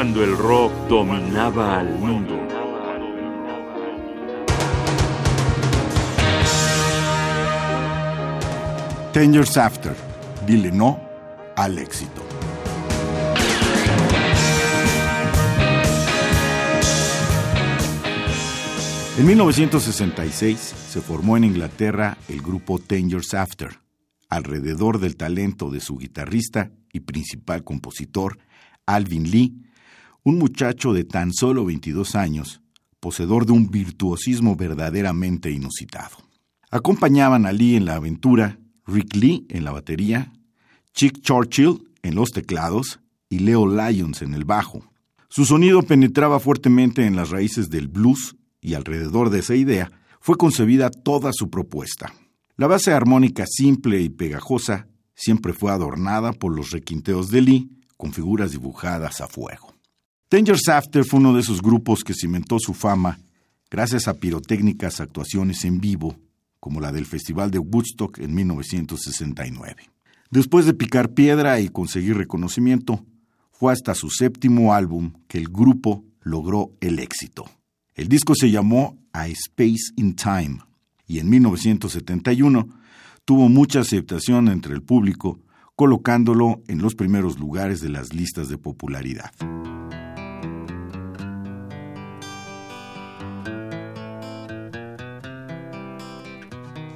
cuando el rock dominaba al mundo. Ten Years After, dile no al éxito. En 1966 se formó en Inglaterra el grupo Ten Years After, alrededor del talento de su guitarrista y principal compositor, Alvin Lee, un muchacho de tan solo 22 años, poseedor de un virtuosismo verdaderamente inusitado. Acompañaban a Lee en la aventura Rick Lee en la batería, Chick Churchill en los teclados y Leo Lyons en el bajo. Su sonido penetraba fuertemente en las raíces del blues y alrededor de esa idea fue concebida toda su propuesta. La base armónica simple y pegajosa siempre fue adornada por los requinteos de Lee con figuras dibujadas a fuego. Danger's After fue uno de esos grupos que cimentó su fama gracias a pirotécnicas actuaciones en vivo, como la del Festival de Woodstock en 1969. Después de picar piedra y conseguir reconocimiento, fue hasta su séptimo álbum que el grupo logró el éxito. El disco se llamó A Space in Time y en 1971 tuvo mucha aceptación entre el público, colocándolo en los primeros lugares de las listas de popularidad.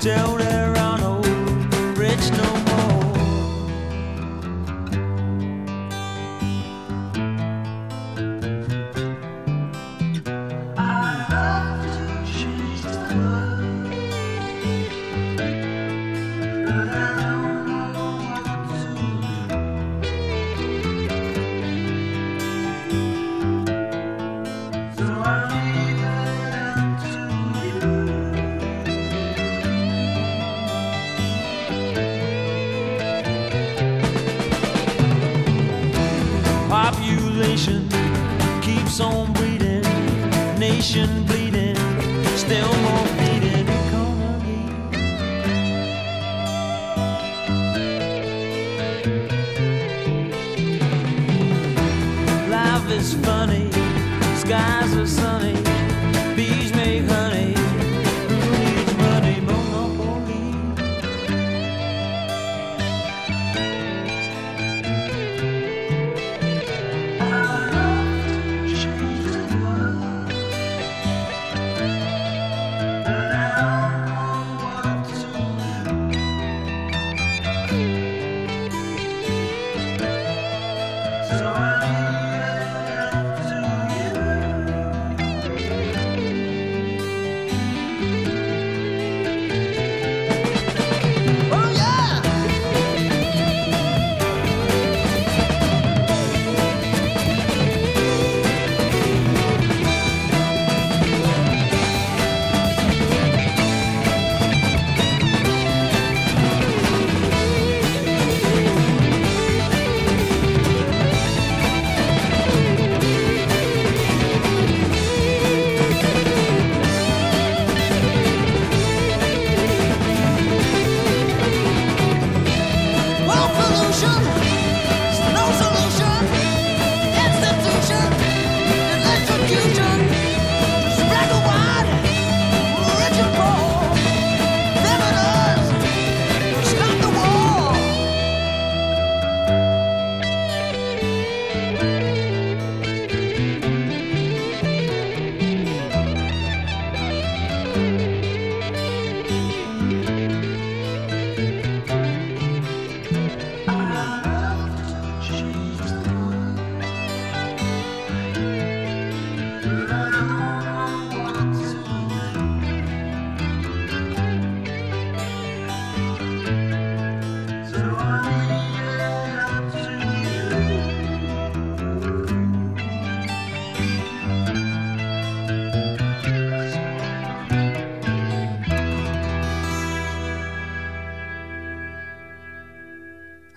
down is funny, skies are sunny,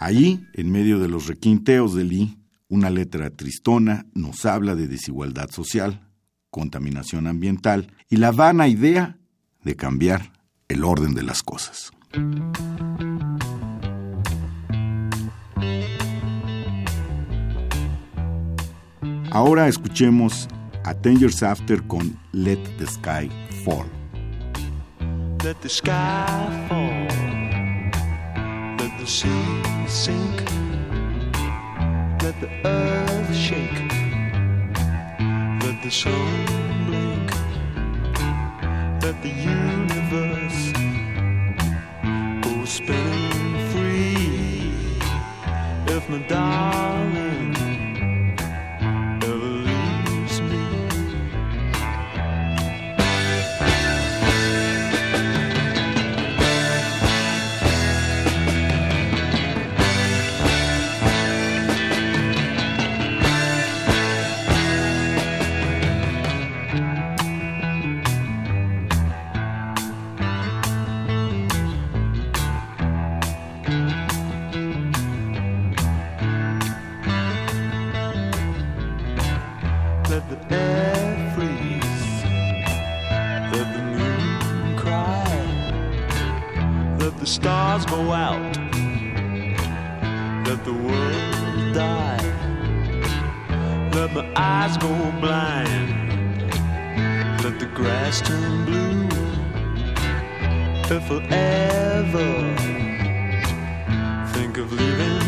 Allí, en medio de los requinteos de Lee, una letra tristona nos habla de desigualdad social, contaminación ambiental y la vana idea de cambiar el orden de las cosas. Ahora escuchemos a Ten Years After con Let the Sky Fall. Let the sky fall. The sea sink. Let the earth shake. Let the sun blink. Let the universe die. Let my eyes go blind. Let the grass turn blue. If I ever think of leaving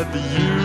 Let the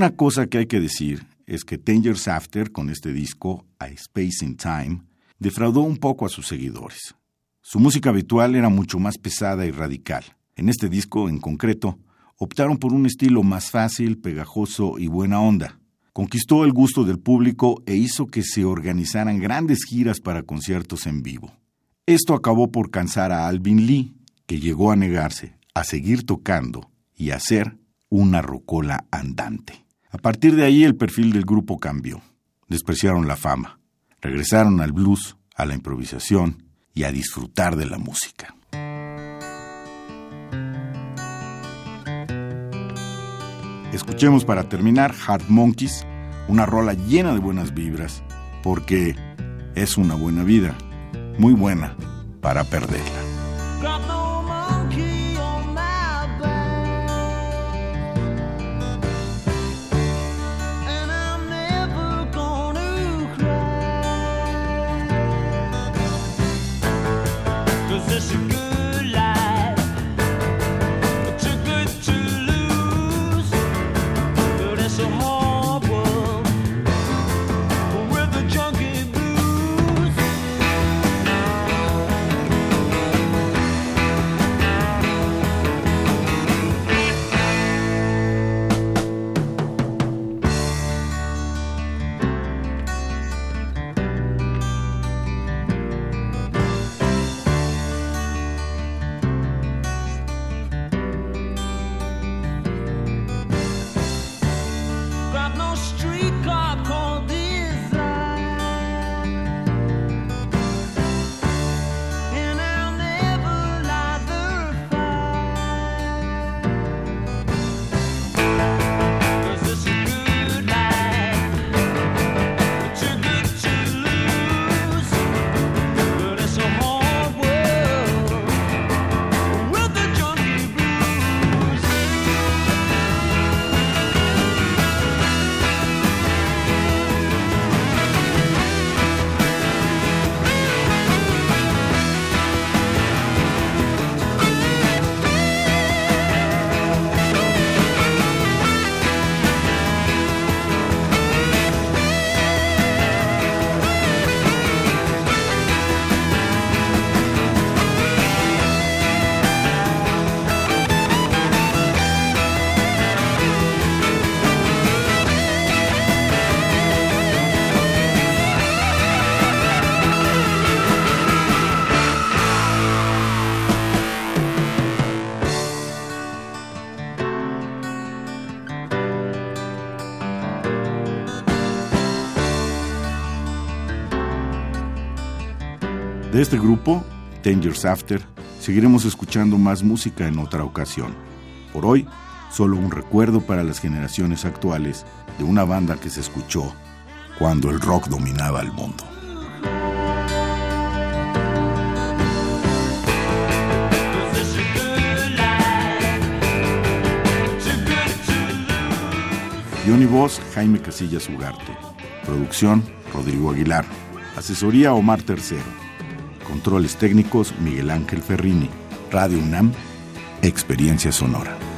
Una cosa que hay que decir es que Ten Years After, con este disco, A Space in Time, defraudó un poco a sus seguidores. Su música habitual era mucho más pesada y radical. En este disco, en concreto, optaron por un estilo más fácil, pegajoso y buena onda. Conquistó el gusto del público e hizo que se organizaran grandes giras para conciertos en vivo. Esto acabó por cansar a Alvin Lee, que llegó a negarse a seguir tocando y a ser una rocola andante. A partir de ahí el perfil del grupo cambió. Despreciaron la fama. Regresaron al blues, a la improvisación y a disfrutar de la música. Escuchemos para terminar Hard Monkeys, una rola llena de buenas vibras, porque es una buena vida, muy buena para perderla. De este grupo, Ten Years After, seguiremos escuchando más música en otra ocasión. Por hoy, solo un recuerdo para las generaciones actuales de una banda que se escuchó cuando el rock dominaba el mundo. Jaime Casillas Ugarte. Producción, Rodrigo Aguilar. Asesoría, Omar Tercero. Controles técnicos, Miguel Ángel Ferrini. Radio UNAM, Experiencia Sonora.